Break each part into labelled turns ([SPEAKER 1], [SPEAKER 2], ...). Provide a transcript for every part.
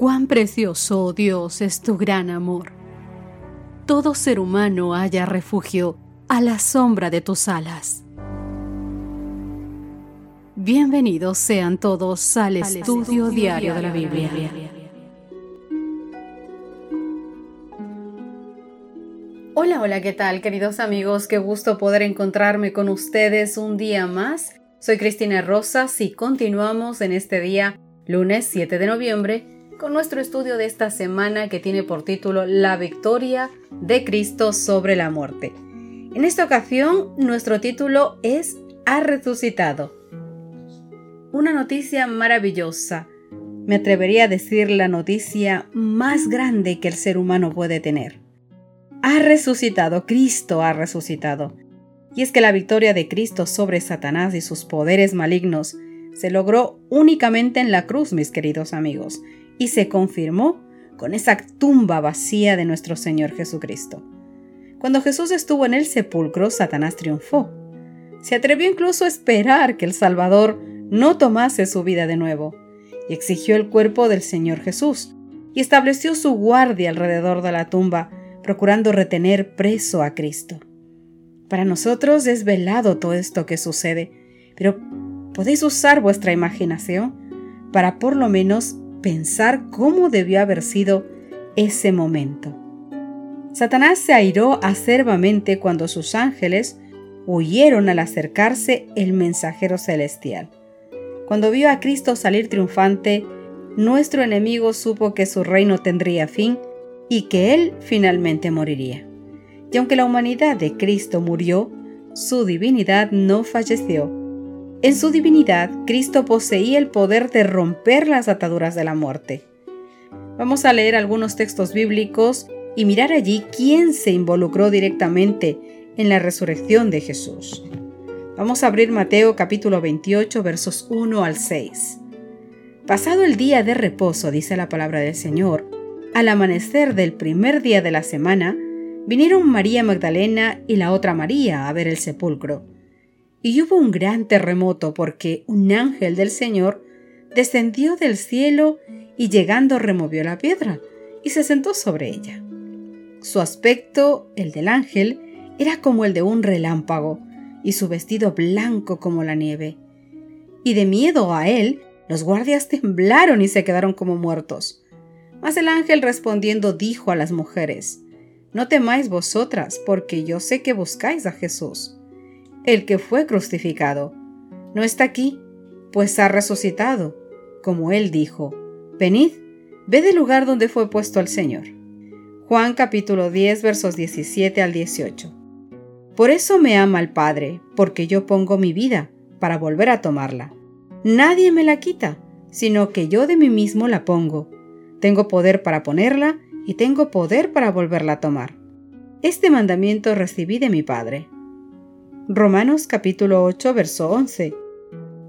[SPEAKER 1] Cuán precioso, oh Dios, es tu gran amor. Todo ser humano haya refugio a la sombra de tus alas. Bienvenidos sean todos al, estudio, diario de la Biblia. Hola, hola, ¿qué tal queridos amigos? Qué gusto poder encontrarme con ustedes un día más. Soy Cristina Rosas y continuamos en este día, lunes 7 de noviembre, con nuestro estudio de esta semana que tiene por título La victoria de Cristo sobre la muerte. En esta ocasión, nuestro título es Ha resucitado. Una noticia maravillosa. Me atrevería a decir la noticia más grande que el ser humano puede tener. Ha resucitado, Cristo ha resucitado. Y es que la victoria de Cristo sobre Satanás y sus poderes malignos se logró únicamente en la cruz, mis queridos amigos, y se confirmó con esa tumba vacía de nuestro Señor Jesucristo. Cuando Jesús estuvo en el sepulcro, Satanás triunfó. Se atrevió incluso a esperar que el Salvador no tomase su vida de nuevo, y exigió el cuerpo del Señor Jesús, y estableció su guardia alrededor de la tumba, procurando retener preso a Cristo. Para nosotros es velado todo esto que sucede, pero podéis usar vuestra imaginación para por lo menos pensar cómo debió haber sido ese momento. Satanás se airó acerbamente cuando sus ángeles huyeron al acercarse el mensajero celestial. Cuando vio a Cristo salir triunfante, nuestro enemigo supo que su reino tendría fin y que él finalmente moriría. Y aunque la humanidad de Cristo murió, su divinidad no falleció en su divinidad, Cristo poseía el poder de romper las ataduras de la muerte. Vamos a leer algunos textos bíblicos y mirar allí quién se involucró directamente en la resurrección de Jesús. Vamos a abrir Mateo capítulo 28 versos 1 al 6. Pasado el día de reposo, dice la palabra del Señor, al amanecer del primer día de la semana, vinieron María Magdalena y la otra María a ver el sepulcro y hubo un gran terremoto porque un ángel del Señor descendió del cielo y llegando removió la piedra y se sentó sobre ella. Su aspecto, el del ángel, era como el de un relámpago y su vestido blanco como la nieve. Y de miedo a él, los guardias temblaron y se quedaron como muertos. Mas el ángel respondiendo dijo a las mujeres, No temáis vosotras, porque yo sé que buscáis a Jesús el que fue crucificado. No está aquí, pues ha resucitado, como él dijo. Venid, ve del lugar donde fue puesto el Señor. Juan capítulo 10 versos 17 al 18. Por eso me ama el Padre, porque yo pongo mi vida para volver a tomarla. Nadie me la quita, sino que yo de mí mismo la pongo. Tengo poder para ponerla y tengo poder para volverla a tomar. Este mandamiento recibí de mi Padre. Romanos capítulo 8, verso 11.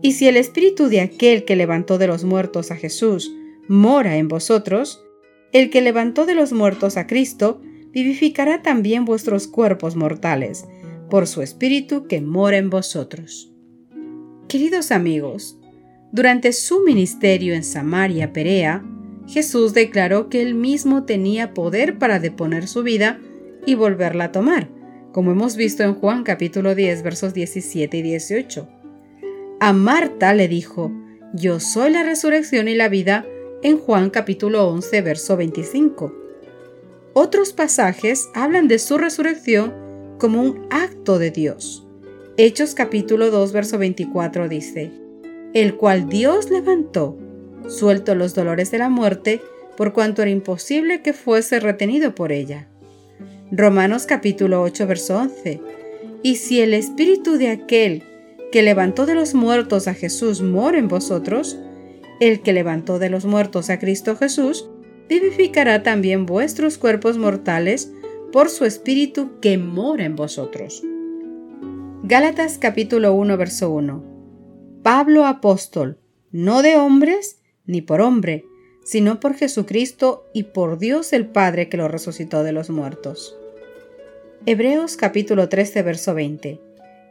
[SPEAKER 1] Y si el espíritu de aquel que levantó de los muertos a Jesús mora en vosotros, el que levantó de los muertos a Cristo vivificará también vuestros cuerpos mortales, por su espíritu que mora en vosotros. Queridos amigos, durante su ministerio en Samaria Perea, Jesús declaró que él mismo tenía poder para deponer su vida y volverla a tomar como hemos visto en Juan capítulo 10 versos 17 y 18. A Marta le dijo, Yo soy la resurrección y la vida, en Juan capítulo 11 verso 25. Otros pasajes hablan de su resurrección como un acto de Dios. Hechos capítulo 2 verso 24 dice, El cual Dios levantó, suelto los dolores de la muerte, por cuanto era imposible que fuese retenido por ella. Romanos capítulo 8, verso 11. Y si el espíritu de aquel que levantó de los muertos a Jesús mora en vosotros, el que levantó de los muertos a Cristo Jesús, vivificará también vuestros cuerpos mortales por su espíritu que mora en vosotros. Gálatas capítulo 1, verso 1. Pablo apóstol, no de hombres ni por hombre, sino por Jesucristo y por Dios el Padre que lo resucitó de los muertos. Hebreos capítulo 13, verso 20.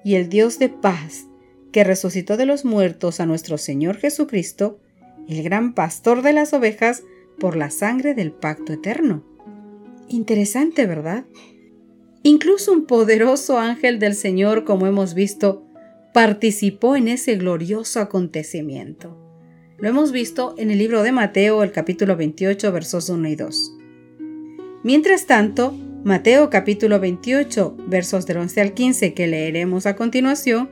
[SPEAKER 1] Y el Dios de paz, que resucitó de los muertos a nuestro Señor Jesucristo, el gran pastor de las ovejas, por la sangre del pacto eterno. Interesante, ¿verdad? Incluso un poderoso ángel del Señor, como hemos visto, participó en ese glorioso acontecimiento. Lo hemos visto en el libro de Mateo, el capítulo 28, versos 1 y 2. Mientras tanto, Mateo capítulo 28, versos del 11 al 15 que leeremos a continuación,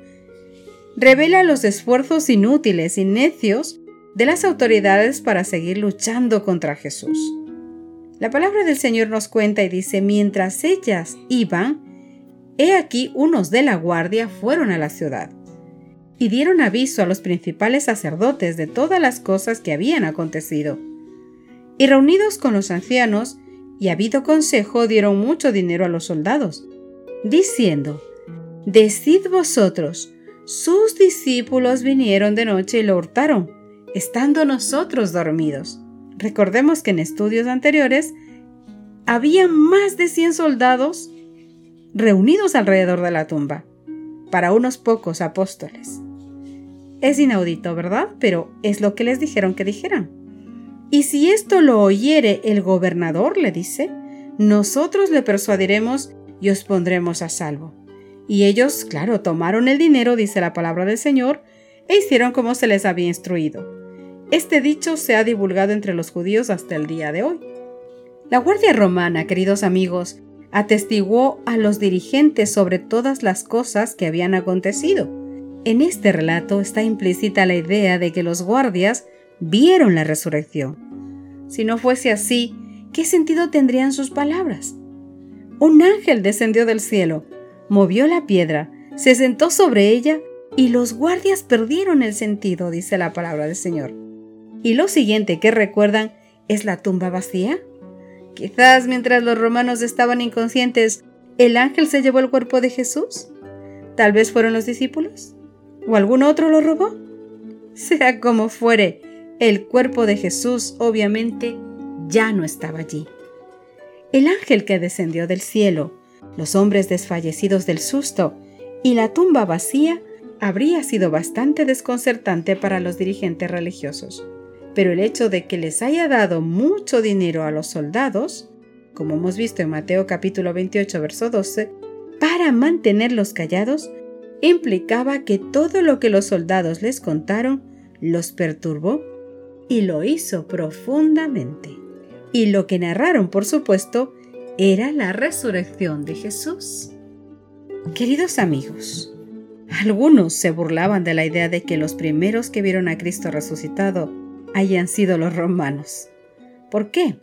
[SPEAKER 1] revela los esfuerzos inútiles y necios de las autoridades para seguir luchando contra Jesús. La palabra del Señor nos cuenta y dice, mientras ellas iban, he aquí unos de la guardia fueron a la ciudad y dieron aviso a los principales sacerdotes de todas las cosas que habían acontecido. Y reunidos con los ancianos, y habido consejo, dieron mucho dinero a los soldados, diciendo, Decid vosotros, sus discípulos vinieron de noche y lo hurtaron, estando nosotros dormidos. Recordemos que en estudios anteriores había más de 100 soldados reunidos alrededor de la tumba, para unos pocos apóstoles. Es inaudito, ¿verdad? Pero es lo que les dijeron que dijeran. Y si esto lo oyere el gobernador, le dice, nosotros le persuadiremos y os pondremos a salvo. Y ellos, claro, tomaron el dinero, dice la palabra del Señor, e hicieron como se les había instruido. Este dicho se ha divulgado entre los judíos hasta el día de hoy. La Guardia Romana, queridos amigos, atestiguó a los dirigentes sobre todas las cosas que habían acontecido en este relato está implícita la idea de que los guardias vieron la resurrección. Si no fuese así, ¿qué sentido tendrían sus palabras? Un ángel descendió del cielo, movió la piedra, se sentó sobre ella y los guardias perdieron el sentido, dice la palabra del Señor. Y lo siguiente que recuerdan es la tumba vacía. Quizás mientras los romanos estaban inconscientes, el ángel se llevó el cuerpo de Jesús. Tal vez fueron los discípulos o algún otro lo robó? Sea como fuere, el cuerpo de Jesús obviamente ya no estaba allí. El ángel que descendió del cielo, los hombres desfallecidos del susto y la tumba vacía habría sido bastante desconcertante para los dirigentes religiosos. Pero el hecho de que les haya dado mucho dinero a los soldados, como hemos visto en Mateo capítulo 28 verso 12, para mantenerlos callados, implicaba que todo lo que los soldados les contaron los perturbó y lo hizo profundamente. Y lo que narraron, por supuesto, era la resurrección de Jesús. Queridos amigos, algunos se burlaban de la idea de que los primeros que vieron a Cristo resucitado hayan sido los romanos. ¿Por qué?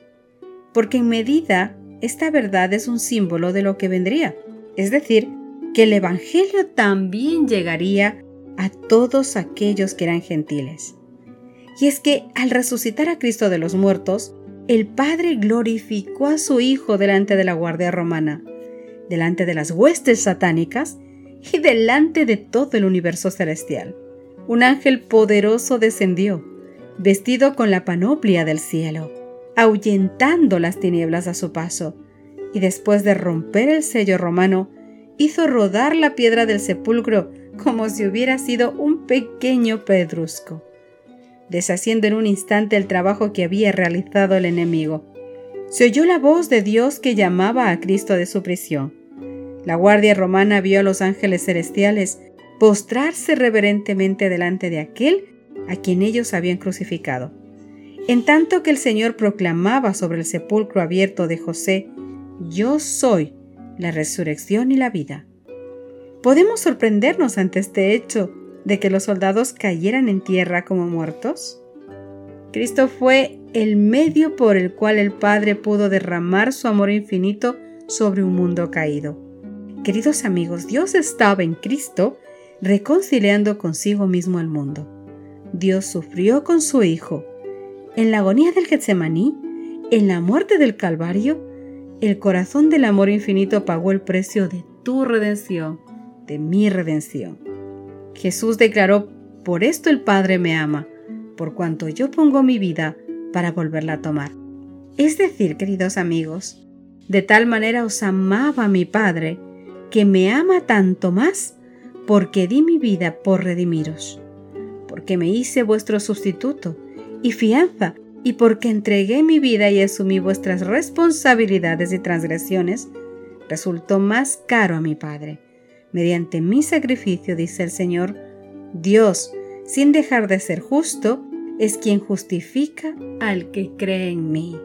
[SPEAKER 1] Porque en medida esta verdad es un símbolo de lo que vendría, es decir, que el Evangelio también llegaría a todos aquellos que eran gentiles. Y es que al resucitar a Cristo de los muertos, el Padre glorificó a su Hijo delante de la Guardia Romana, delante de las huestes satánicas y delante de todo el universo celestial. Un ángel poderoso descendió, vestido con la panoplia del cielo, ahuyentando las tinieblas a su paso, y después de romper el sello romano, hizo rodar la piedra del sepulcro como si hubiera sido un pequeño pedrusco, deshaciendo en un instante el trabajo que había realizado el enemigo. Se oyó la voz de Dios que llamaba a Cristo de su prisión. La guardia romana vio a los ángeles celestiales postrarse reverentemente delante de aquel a quien ellos habían crucificado. En tanto que el Señor proclamaba sobre el sepulcro abierto de José, Yo soy la resurrección y la vida. ¿Podemos sorprendernos ante este hecho de que los soldados cayeran en tierra como muertos? Cristo fue el medio por el cual el Padre pudo derramar su amor infinito sobre un mundo caído. Queridos amigos, Dios estaba en Cristo reconciliando consigo mismo al mundo. Dios sufrió con su Hijo. En la agonía del Getsemaní, en la muerte del Calvario, el corazón del amor infinito pagó el precio de tu redención, de mi redención. Jesús declaró, por esto el Padre me ama, por cuanto yo pongo mi vida para volverla a tomar. Es decir, queridos amigos, de tal manera os amaba mi Padre, que me ama tanto más, porque di mi vida por redimiros, porque me hice vuestro sustituto y fianza y porque entregué mi vida y asumí vuestras responsabilidades y transgresiones, resultó más caro a mi Padre. Mediante mi sacrificio, dice el Señor, Dios, sin dejar de ser justo, es quien justifica al que cree en mí.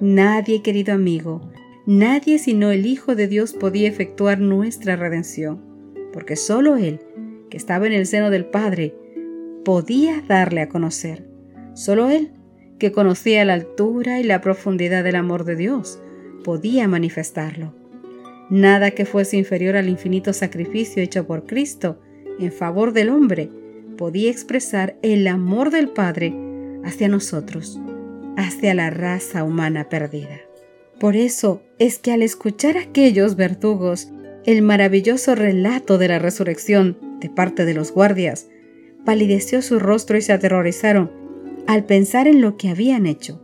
[SPEAKER 1] Nadie, querido amigo, nadie sino el Hijo de Dios podía efectuar nuestra redención, porque solo Él, que estaba en el seno del Padre, podía darle a conocer. Solo Él, que conocía la altura y la profundidad del amor de Dios, podía manifestarlo. Nada que fuese inferior al infinito sacrificio hecho por Cristo en favor del hombre podía expresar el amor del Padre hacia nosotros, hacia la raza humana perdida. Por eso es que al escuchar aquellos verdugos el maravilloso relato de la resurrección de parte de los guardias, palideció su rostro y se aterrorizaron al pensar en lo que habían hecho.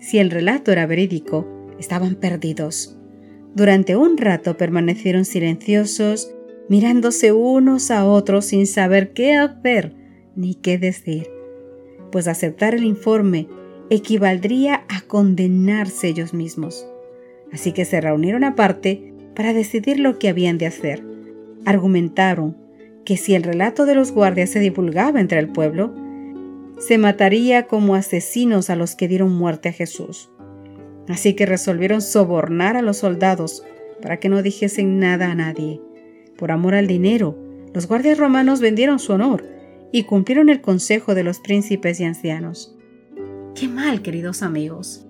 [SPEAKER 1] Si el relato era verídico, estaban perdidos. Durante un rato permanecieron silenciosos, mirándose unos a otros sin saber qué hacer ni qué decir, pues aceptar el informe equivaldría a condenarse ellos mismos. Así que se reunieron aparte para decidir lo que habían de hacer. Argumentaron que si el relato de los guardias se divulgaba entre el pueblo, se mataría como asesinos a los que dieron muerte a Jesús. Así que resolvieron sobornar a los soldados para que no dijesen nada a nadie. Por amor al dinero, los guardias romanos vendieron su honor y cumplieron el consejo de los príncipes y ancianos. Qué mal, queridos amigos.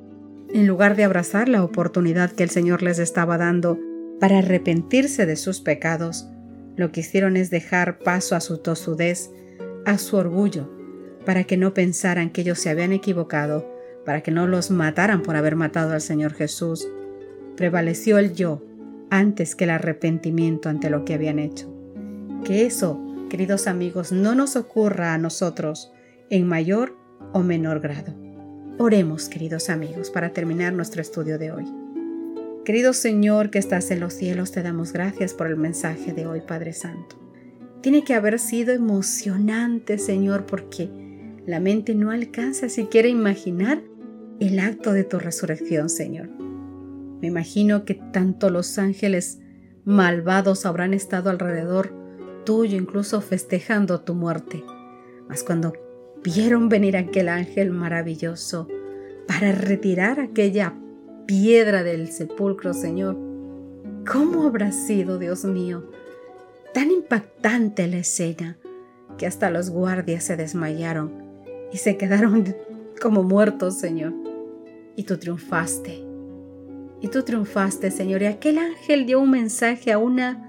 [SPEAKER 1] En lugar de abrazar la oportunidad que el Señor les estaba dando para arrepentirse de sus pecados, lo que hicieron es dejar paso a su tosudez, a su orgullo, para que no pensaran que ellos se habían equivocado, para que no los mataran por haber matado al Señor Jesús. Prevaleció el yo antes que el arrepentimiento ante lo que habían hecho. Que eso, queridos amigos, no nos ocurra a nosotros en mayor o menor grado. Oremos, queridos amigos, para terminar nuestro estudio de hoy. Querido Señor que estás en los cielos, te damos gracias por el mensaje de hoy, Padre Santo. Tiene que haber sido emocionante, Señor, porque la mente no alcanza siquiera a imaginar el acto de tu resurrección, Señor. Me imagino que tanto los ángeles malvados habrán estado alrededor tuyo, incluso festejando tu muerte. Mas cuando vieron venir aquel ángel maravilloso para retirar aquella piedra del sepulcro, Señor, ¿cómo habrá sido, Dios mío? Tan impactante la escena que hasta los guardias se desmayaron y se quedaron como muertos, Señor. Y tú triunfaste. Y tú triunfaste, Señor. Y aquel ángel dio un mensaje a una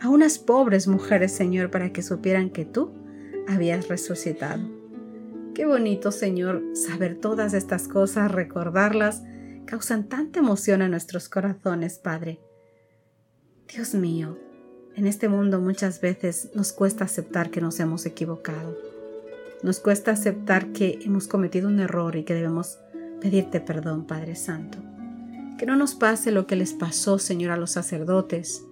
[SPEAKER 1] a unas pobres mujeres, Señor, para que supieran que tú habías resucitado. Qué bonito, Señor, saber todas estas cosas, recordarlas, causan tanta emoción a nuestros corazones, Padre. Dios mío, en este mundo muchas veces nos cuesta aceptar que nos hemos equivocado. Nos cuesta aceptar que hemos cometido un error y que debemos pedirte perdón, Padre Santo. Que no nos pase lo que les pasó, Señor, a los sacerdotes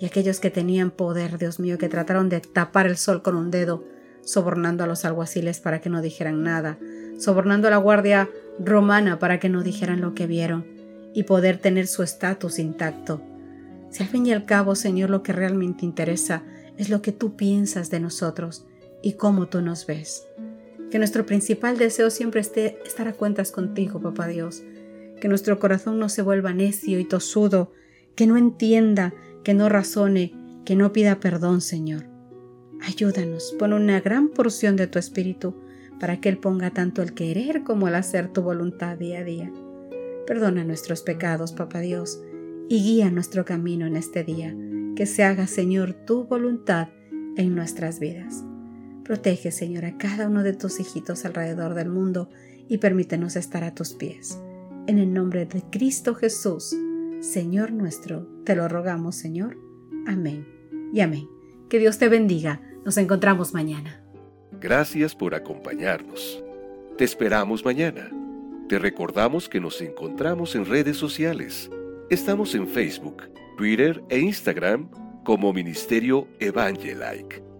[SPEAKER 1] y aquellos que tenían poder, Dios mío, que trataron de tapar el sol con un dedo, sobornando a los alguaciles para que no dijeran nada, sobornando a la guardia romana para que no dijeran lo que vieron y poder tener su estatus intacto. Si al fin y al cabo, Señor, lo que realmente interesa es lo que tú piensas de nosotros y cómo tú nos ves. Que nuestro principal deseo siempre esté estar a cuentas contigo, Papá Dios. Que nuestro corazón no se vuelva necio y tosudo, que no entienda, que no razone, que no pida perdón, Señor. Ayúdanos, pon una gran porción de tu espíritu para que Él ponga tanto el querer como el hacer tu voluntad día a día. Perdona nuestros pecados, Papá Dios, y guía nuestro camino en este día. Que se haga, Señor, tu voluntad en nuestras vidas. Protege, Señor, a cada uno de tus hijitos alrededor del mundo y permítenos estar a tus pies. En el nombre de Cristo Jesús, Señor nuestro, te lo rogamos, Señor. Amén y amén. Que Dios te bendiga. Nos encontramos mañana.
[SPEAKER 2] Gracias por acompañarnos. Te esperamos mañana. Te recordamos que nos encontramos en redes sociales. Estamos en Facebook, Twitter e Instagram como Ministerio Evangelike.